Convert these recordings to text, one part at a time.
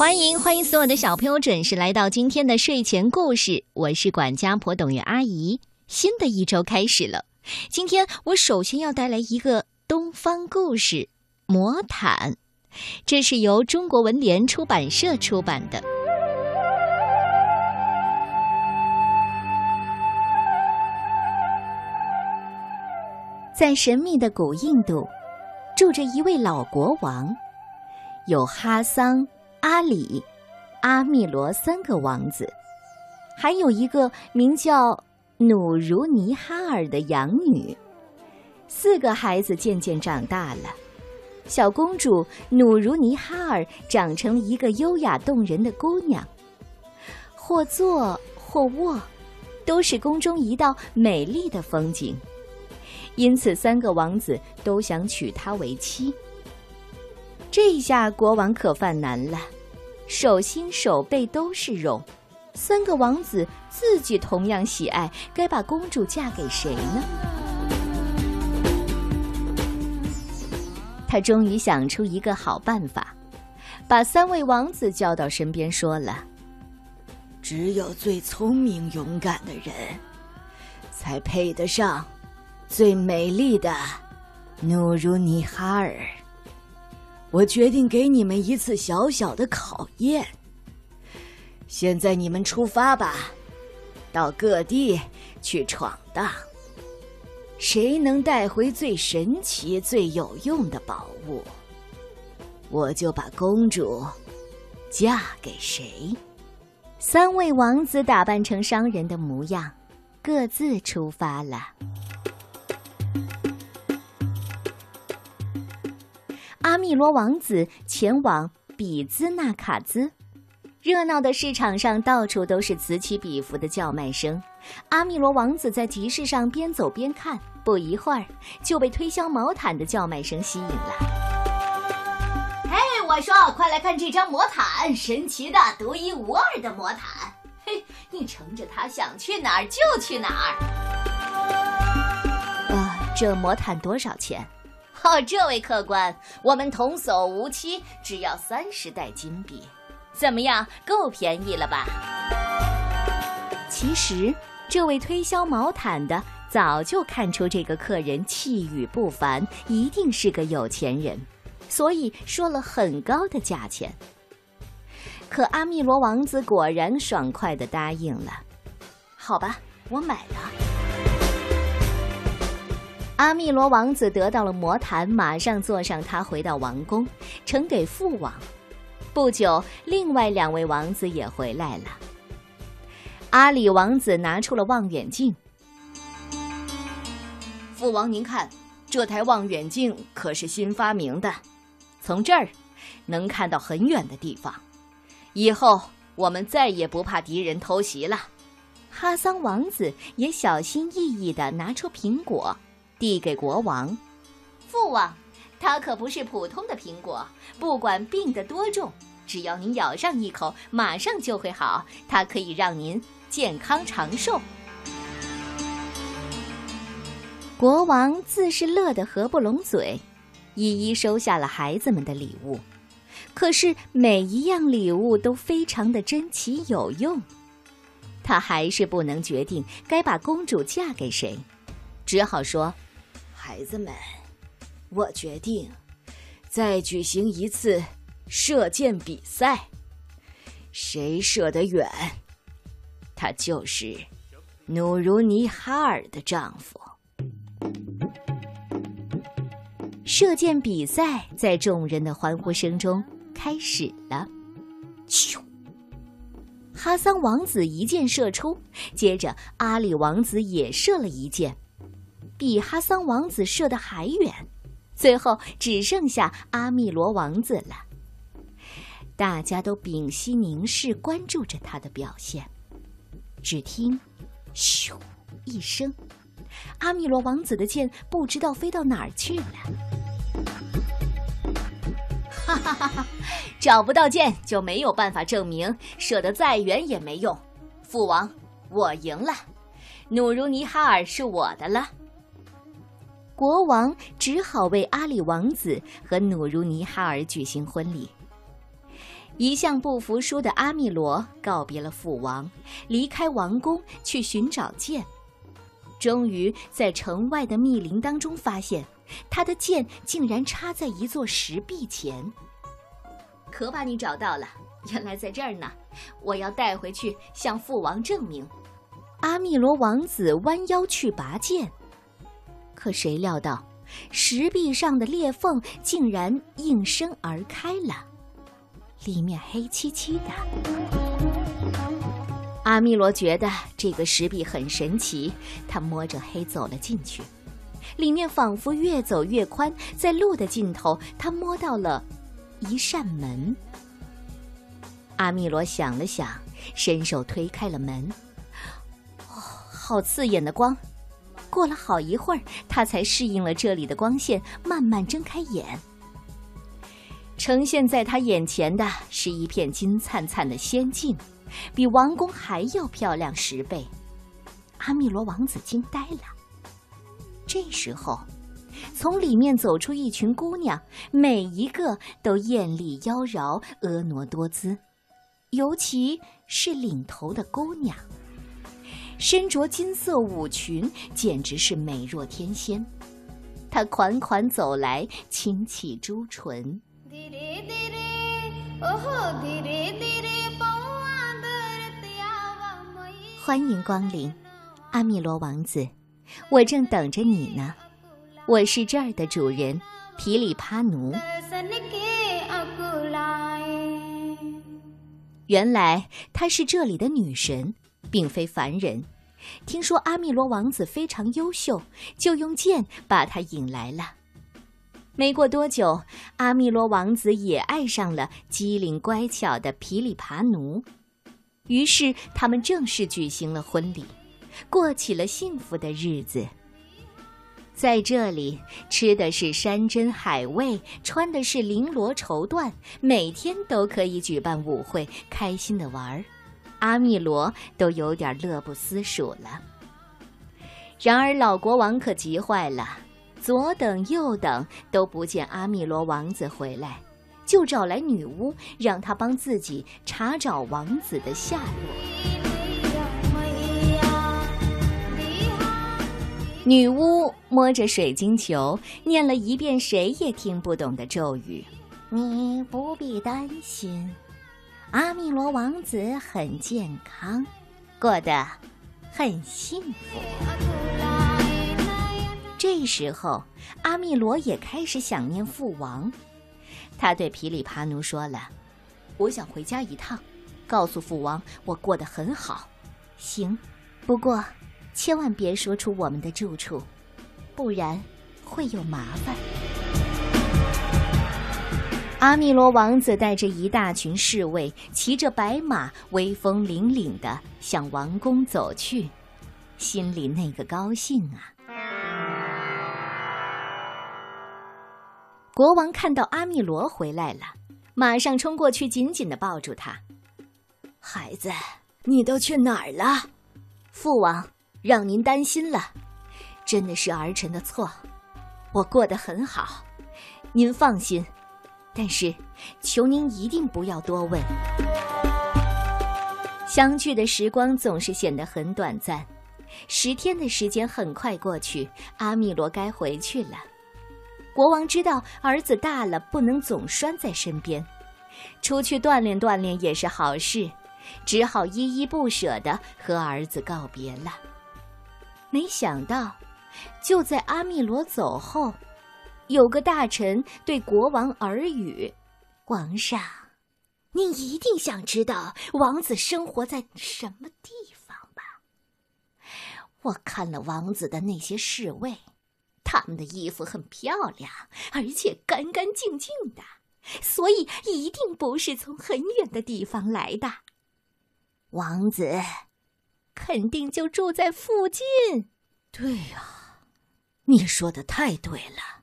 欢迎欢迎所有的小朋友准时来到今天的睡前故事，我是管家婆董月阿姨。新的一周开始了，今天我首先要带来一个东方故事《魔毯》，这是由中国文联出版社出版的。在神秘的古印度，住着一位老国王，有哈桑。阿里、阿密罗三个王子，还有一个名叫努如尼哈尔的养女。四个孩子渐渐长大了，小公主努如尼哈尔长成了一个优雅动人的姑娘，或坐或卧，都是宫中一道美丽的风景。因此，三个王子都想娶她为妻。这下国王可犯难了，手心手背都是肉，三个王子自己同样喜爱，该把公主嫁给谁呢？他终于想出一个好办法，把三位王子叫到身边，说了：“只有最聪明勇敢的人，才配得上最美丽的努如尼哈尔。”我决定给你们一次小小的考验。现在你们出发吧，到各地去闯荡。谁能带回最神奇、最有用的宝物，我就把公主嫁给谁。三位王子打扮成商人的模样，各自出发了。阿密罗王子前往比兹纳卡兹，热闹的市场上到处都是此起彼伏的叫卖声。阿米罗王子在集市上边走边看，不一会儿就被推销毛毯的叫卖声吸引了。嘿，我说，快来看这张魔毯，神奇的、独一无二的魔毯。嘿，你乘着它想去哪儿就去哪儿。啊，这魔毯多少钱？哦，这位客官，我们童叟无欺，只要三十袋金币，怎么样？够便宜了吧？其实，这位推销毛毯的早就看出这个客人气宇不凡，一定是个有钱人，所以说了很高的价钱。可阿密罗王子果然爽快的答应了。好吧，我买了。阿密罗王子得到了魔毯，马上坐上它回到王宫，呈给父王。不久，另外两位王子也回来了。阿里王子拿出了望远镜。父王，您看，这台望远镜可是新发明的，从这儿能看到很远的地方。以后我们再也不怕敌人偷袭了。哈桑王子也小心翼翼地拿出苹果。递给国王，父王，它可不是普通的苹果，不管病得多重，只要您咬上一口，马上就会好。它可以让您健康长寿。国王自是乐得合不拢嘴，一一收下了孩子们的礼物。可是每一样礼物都非常的珍奇有用，他还是不能决定该把公主嫁给谁，只好说。孩子们，我决定再举行一次射箭比赛，谁射得远，他就是努如尼哈尔的丈夫。射箭比赛在众人的欢呼声中开始了。咻！哈桑王子一箭射出，接着阿里王子也射了一箭。比哈桑王子射得还远，最后只剩下阿密罗王子了。大家都屏息凝视，关注着他的表现。只听“咻”一声，阿密罗王子的箭不知道飞到哪儿去了。哈哈哈哈！找不到箭就没有办法证明射得再远也没用。父王，我赢了，努如尼哈尔是我的了。国王只好为阿里王子和努如尼哈尔举行婚礼。一向不服输的阿密罗告别了父王，离开王宫去寻找剑。终于在城外的密林当中发现，他的剑竟然插在一座石壁前。可把你找到了，原来在这儿呢！我要带回去向父王证明。阿密罗王子弯腰去拔剑，可谁料到，石壁上的裂缝竟然应声而开了。里面黑漆漆的，阿密罗觉得这个石壁很神奇，他摸着黑走了进去，里面仿佛越走越宽，在路的尽头，他摸到了一扇门。阿密罗想了想，伸手推开了门。哦，好刺眼的光！过了好一会儿，他才适应了这里的光线，慢慢睁开眼。呈现在他眼前的是一片金灿灿的仙境，比王宫还要漂亮十倍。阿密罗王子惊呆了。这时候，从里面走出一群姑娘，每一个都艳丽妖娆、婀娜多姿，尤其是领头的姑娘，身着金色舞裙，简直是美若天仙。她款款走来，轻启朱唇。欢迎光临，阿米罗王子，我正等着你呢。我是这儿的主人，皮里帕奴。原来她是这里的女神，并非凡人。听说阿米罗王子非常优秀，就用剑把他引来了。没过多久，阿密罗王子也爱上了机灵乖巧的皮里爬奴，于是他们正式举行了婚礼，过起了幸福的日子。在这里，吃的是山珍海味，穿的是绫罗绸缎，每天都可以举办舞会，开心的玩儿。阿密罗都有点乐不思蜀了。然而，老国王可急坏了。左等右等都不见阿密罗王子回来，就找来女巫，让她帮自己查找王子的下落。女巫摸着水晶球，念了一遍谁也听不懂的咒语：“你不必担心，阿密罗王子很健康，过得很幸福。”这时候，阿密罗也开始想念父王。他对皮里帕奴说了：“我想回家一趟，告诉父王我过得很好。”行，不过千万别说出我们的住处，不然会有麻烦。阿密罗王子带着一大群侍卫，骑着白马，威风凛凛的向王宫走去，心里那个高兴啊！国王看到阿密罗回来了，马上冲过去，紧紧的抱住他。孩子，你都去哪儿了？父王，让您担心了，真的是儿臣的错。我过得很好，您放心。但是，求您一定不要多问。相聚的时光总是显得很短暂，十天的时间很快过去，阿米罗该回去了。国王知道儿子大了，不能总拴在身边，出去锻炼锻炼也是好事，只好依依不舍地和儿子告别了。没想到，就在阿密罗走后，有个大臣对国王耳语：“皇上，您一定想知道王子生活在什么地方吧？我看了王子的那些侍卫。”他们的衣服很漂亮，而且干干净净的，所以一定不是从很远的地方来的。王子肯定就住在附近。对呀，你说的太对了。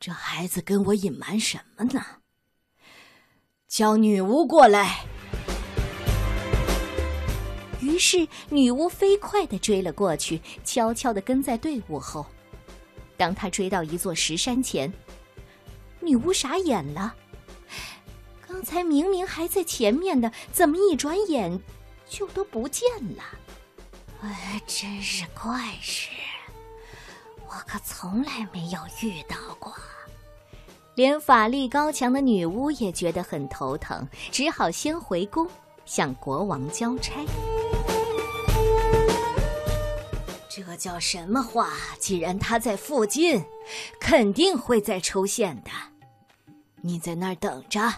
这孩子跟我隐瞒什么呢？叫女巫过来。于是女巫飞快的追了过去，悄悄的跟在队伍后。当他追到一座石山前，女巫傻眼了。刚才明明还在前面的，怎么一转眼就都不见了？哎，真是怪事，我可从来没有遇到过。连法力高强的女巫也觉得很头疼，只好先回宫向国王交差。这叫什么话？既然他在附近，肯定会再出现的。你在那儿等着，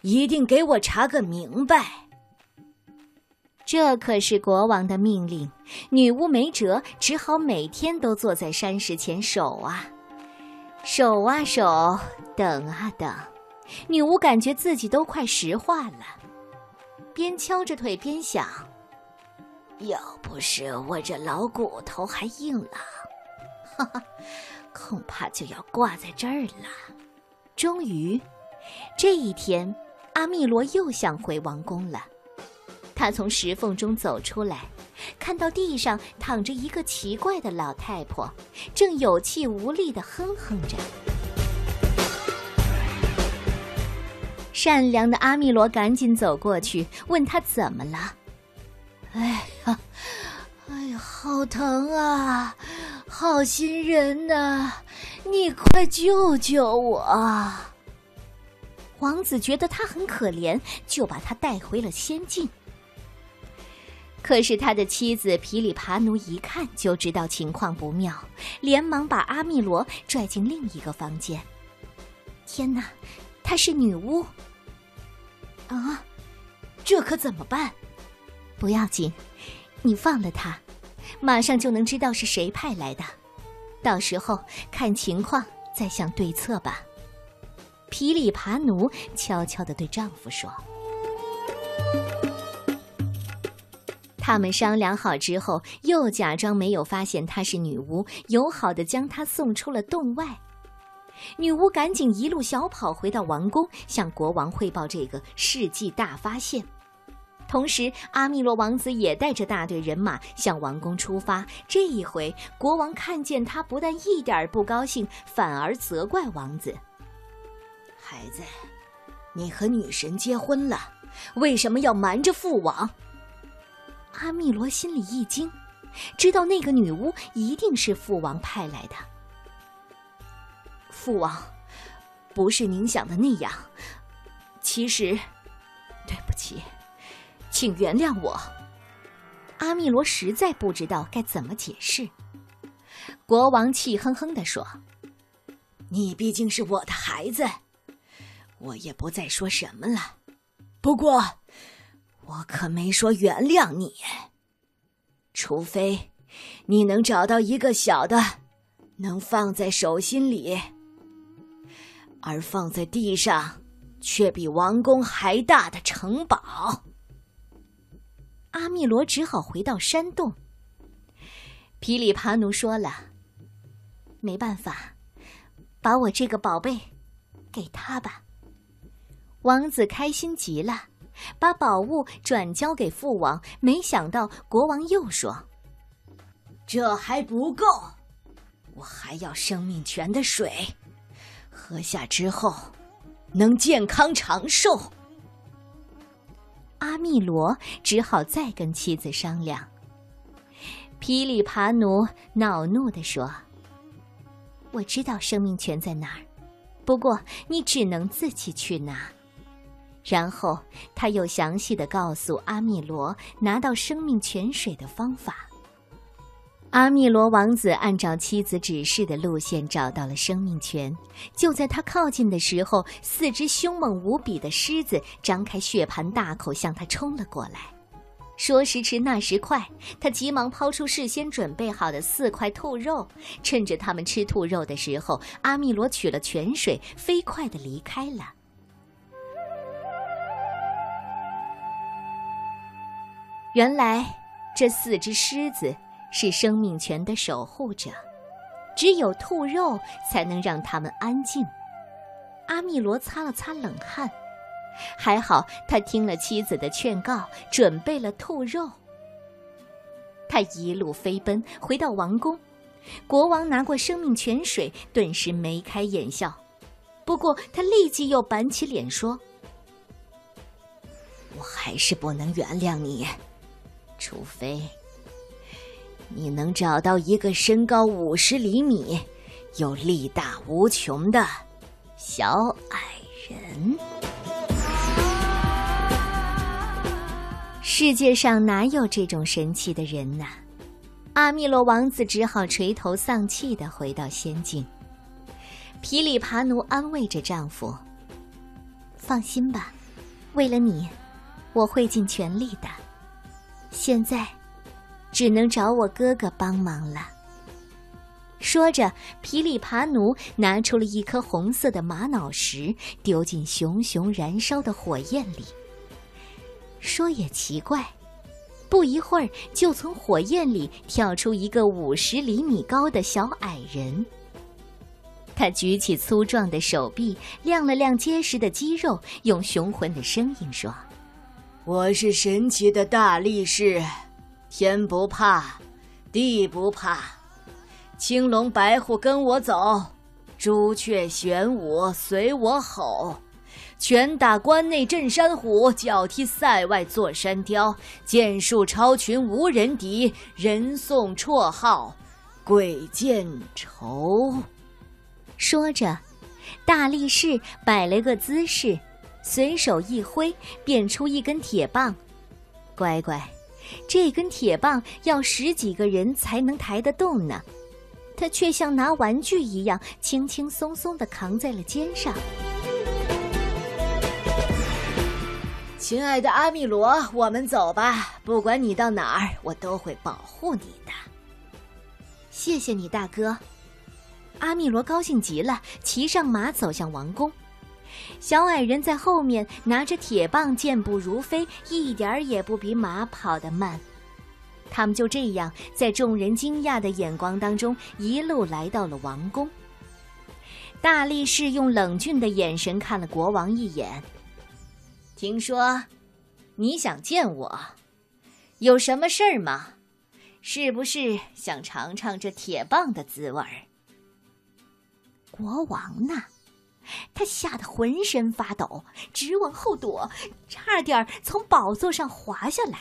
一定给我查个明白。这可是国王的命令，女巫没辙，只好每天都坐在山石前守啊，守啊守，等啊等。女巫感觉自己都快石化了，边敲着腿边想。要不是我这老骨头还硬朗，哈哈，恐怕就要挂在这儿了。终于，这一天，阿密罗又想回王宫了。他从石缝中走出来，看到地上躺着一个奇怪的老太婆，正有气无力的哼哼着。善良的阿密罗赶紧走过去，问他怎么了。哎呀，哎呀，好疼啊！好心人呐，你快救救我！王子觉得他很可怜，就把他带回了仙境。可是他的妻子皮里爬奴一看就知道情况不妙，连忙把阿密罗拽进另一个房间。天哪，她是女巫！啊，这可怎么办？不要紧，你放了她，马上就能知道是谁派来的。到时候看情况再想对策吧。皮里爬奴悄悄地对丈夫说。他们商量好之后，又假装没有发现她是女巫，友好的将她送出了洞外。女巫赶紧一路小跑回到王宫，向国王汇报这个世纪大发现。同时，阿密罗王子也带着大队人马向王宫出发。这一回，国王看见他，不但一点不高兴，反而责怪王子：“孩子，你和女神结婚了，为什么要瞒着父王？”阿密罗心里一惊，知道那个女巫一定是父王派来的。父王，不是您想的那样。其实，对不起。请原谅我，阿密罗实在不知道该怎么解释。国王气哼哼地说：“你毕竟是我的孩子，我也不再说什么了。不过，我可没说原谅你，除非你能找到一个小的，能放在手心里，而放在地上却比王宫还大的城堡。”阿密罗只好回到山洞。皮里帕奴说了：“没办法，把我这个宝贝给他吧。”王子开心极了，把宝物转交给父王。没想到国王又说：“这还不够，我还要生命泉的水，喝下之后能健康长寿。”阿密罗只好再跟妻子商量。噼里帕努恼怒地说：“我知道生命泉在哪儿，不过你只能自己去拿。”然后他又详细的告诉阿密罗拿到生命泉水的方法。阿密罗王子按照妻子指示的路线找到了生命泉。就在他靠近的时候，四只凶猛无比的狮子张开血盆大口向他冲了过来。说时迟，那时快，他急忙抛出事先准备好的四块兔肉，趁着他们吃兔肉的时候，阿密罗取了泉水，飞快地离开了。原来，这四只狮子。是生命泉的守护者，只有兔肉才能让他们安静。阿密罗擦了擦冷汗，还好他听了妻子的劝告，准备了兔肉。他一路飞奔回到王宫，国王拿过生命泉水，顿时眉开眼笑。不过他立即又板起脸说：“我还是不能原谅你，除非你能找到一个身高五十厘米、又力大无穷的小矮人。世界上哪有这种神奇的人呢？阿密罗王子只好垂头丧气的回到仙境。皮里爬奴安慰着丈夫：“放心吧，为了你，我会尽全力的。现在，只能找我哥哥帮忙了。”说着，皮里爬奴拿出了一颗红色的玛瑙石，丢进熊熊燃烧的火焰里。说也奇怪，不一会儿就从火焰里跳出一个五十厘米高的小矮人。他举起粗壮的手臂，亮了亮结实的肌肉，用雄浑的声音说：“我是神奇的大力士，天不怕，地不怕。青龙白虎跟我走，朱雀玄武随我吼。拳打关内镇山虎，脚踢塞外坐山雕。剑术超群无人敌，人送绰号鬼见愁。”说着，大力士摆了个姿势，随手一挥，变出一根铁棒。乖乖，这根铁棒要十几个人才能抬得动呢，他却像拿玩具一样，轻轻松松的扛在了肩上。亲爱的阿米罗，我们走吧。不管你到哪儿，我都会保护你的。谢谢你，大哥。阿米罗高兴极了，骑上马走向王宫。小矮人在后面拿着铁棒，健步如飞，一点儿也不比马跑得慢。他们就这样在众人惊讶的眼光当中，一路来到了王宫。大力士用冷峻的眼神看了国王一眼。听说你想见我，有什么事儿吗？是不是想尝尝这铁棒的滋味儿？国王呢？他吓得浑身发抖，直往后躲，差点从宝座上滑下来。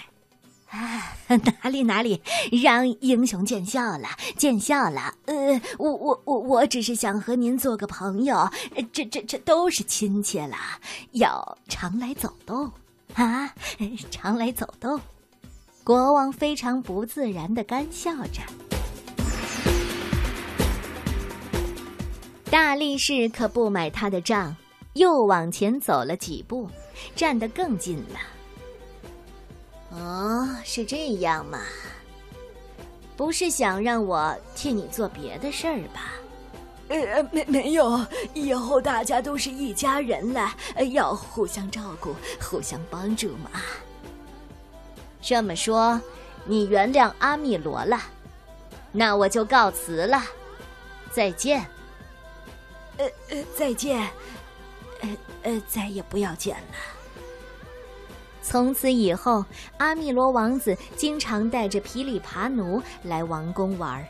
啊，哪里哪里，让英雄见笑了，见笑了。呃，我我我我只是想和您做个朋友，这这这都是亲戚了，要常来走动啊，常来走动。国王非常不自然的干笑着。大力士可不买他的账，又往前走了几步，站得更近了。哦，是这样吗？不是想让我替你做别的事儿吧？呃，没没有，以后大家都是一家人了，要互相照顾，互相帮助嘛。这么说，你原谅阿米罗了？那我就告辞了，再见。呃呃，再见，呃呃，再也不要见了。从此以后，阿密罗王子经常带着皮里爬奴来王宫玩，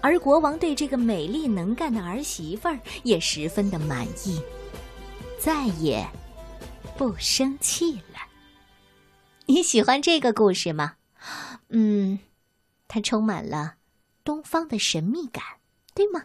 而国王对这个美丽能干的儿媳妇儿也十分的满意，再也不生气了。你喜欢这个故事吗？嗯，它充满了东方的神秘感，对吗？